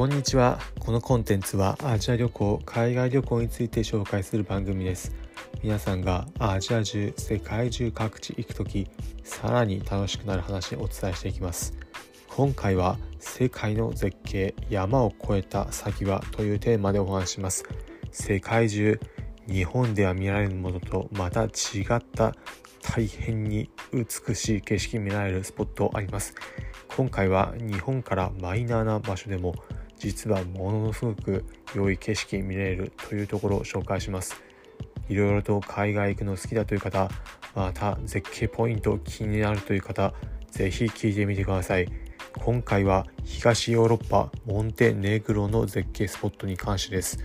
こんにちは。このコンテンツはアジア旅行海外旅行について紹介する番組です。皆さんがアジア中世界中各地行く時さらに楽しくなる話をお伝えしていきます。今回は世界の絶景山を越えた先はというテーマでお話します。世界中日本では見られるものとまた違った大変に美しい景色見られるスポットあります。今回は日本からマイナーな場所でも実はものすごく良い景色見れるというところを紹介します。いろいろと海外行くの好きだという方また絶景ポイント気になるという方ぜひ聞いてみてください。今回は東ヨーロッパモンテネグロの絶景スポットに関してです。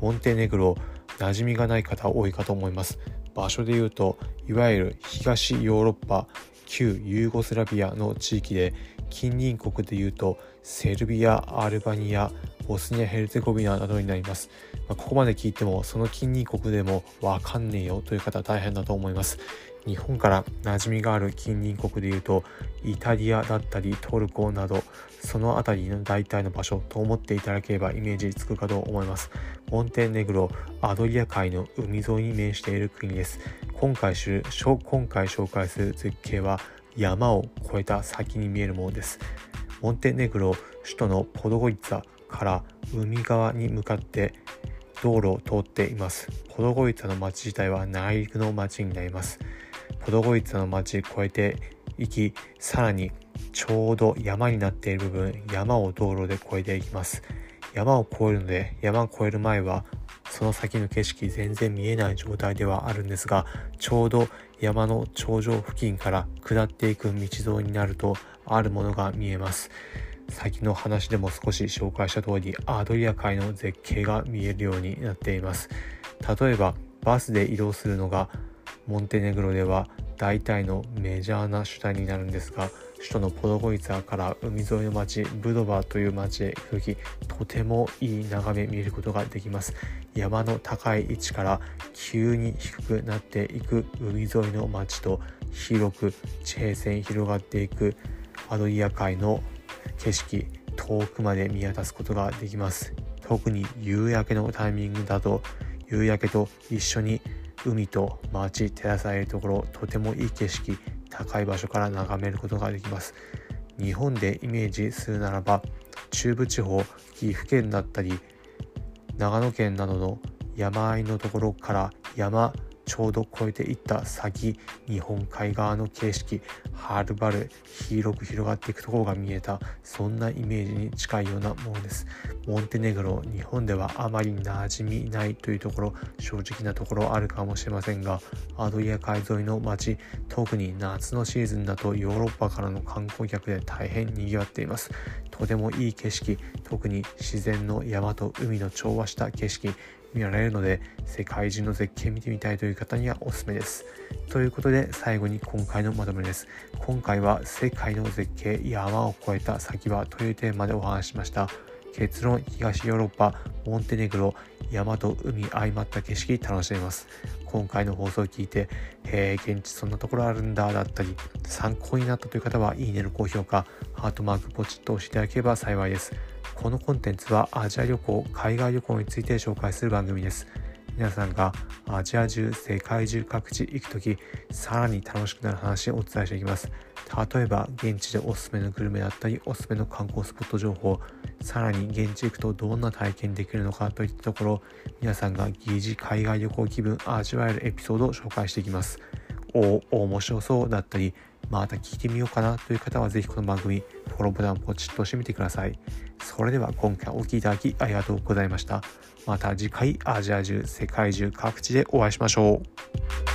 モンテネグロ馴染みがない方多いかと思います。場所で言うといわゆる東ヨーロッパ旧ユーゴスラビアの地域で近隣国でいうとセルビア、アルバニア、ボスニア・ヘルツェゴビナなどになります。まあ、ここまで聞いてもその近隣国でもわかんねえよという方大変だと思います。日本から馴染みがある近隣国でいうとイタリアだったりトルコなどその辺りの大体の場所と思っていただければイメージつくかと思いますモンテネグロアドリア海の海沿いに面している国です今回今回紹介する絶景は山を越えた先に見えるものです。モンテネグロ首都のポドゴイツァから海側に向かって道路を通っています。ポドゴイツァの町自体は内陸の町になります。ポドゴイツァの町越えていきさらにちょうど山になっている部分山を道路で越えていきます。山を越えるので山を越える前はその先の景色全然見えない状態ではあるんですがちょうど山の頂上付近から下っていく道沿いになるとあるものが見えます。先の話でも少し紹介した通りアドリア海の絶景が見えるようになっています。例えばバスで移動するのがモンテネグロでは大体のメジャーな手段になるんですが首都のポドゴイツァから海沿いの町ブドバーという町へ行く時とてもいい眺め見ることができます。山の高い位置から急に低くなっていく海沿いの町と広く地平線広がっていくアドリア海の景色遠くまで見渡すことができます。特に夕焼けのタイミングだと夕焼けと一緒に海と町照らされるところとてもいい景色高い場所から眺めることができます。日本でイメージするならば中部地方岐阜県だったり長野県などの山あいのところから山ちょうど越えていった先日本海側の景色はるばる広く広がっていくところが見えたそんなイメージに近いようなものです。モンテネグロ日本ではあまり馴染みないというところ正直なところあるかもしれませんがアドリア海沿いの街特に夏のシーズンだとヨーロッパからの観光客で大変賑わっています。とてもいい景色特に自然の山と海の調和した景色見られるので世界中の絶景見てみたいという方にはおすすめです。ということで最後に今回のまとめです。今回は世界の絶景山を越えた先はというテーマでお話ししました。結論東ヨーロッパモンテネグロ山と海相まった景色楽しめます今回の放送を聞いてへえ現地そんなところあるんだだったり参考になったという方はいいねの高評価ハートマークポチッと押していただければ幸いですこのコンテンツはアジア旅行、海外旅行について紹介する番組です。皆さんがアジア中、世界中各地行くとき、さらに楽しくなる話をお伝えしていきます。例えば、現地でおすすめのグルメだったり、おすすめの観光スポット情報、さらに現地行くとどんな体験できるのかといったところ、皆さんが疑似海外旅行気分味わえるエピソードを紹介していきますお。お、面白そうだったり、また聞いてみようかなという方は是非この番組フォローボタンをポチッと押してみてください。それでは今回お聴きいただきありがとうございました。また次回アジア中世界中各地でお会いしましょう。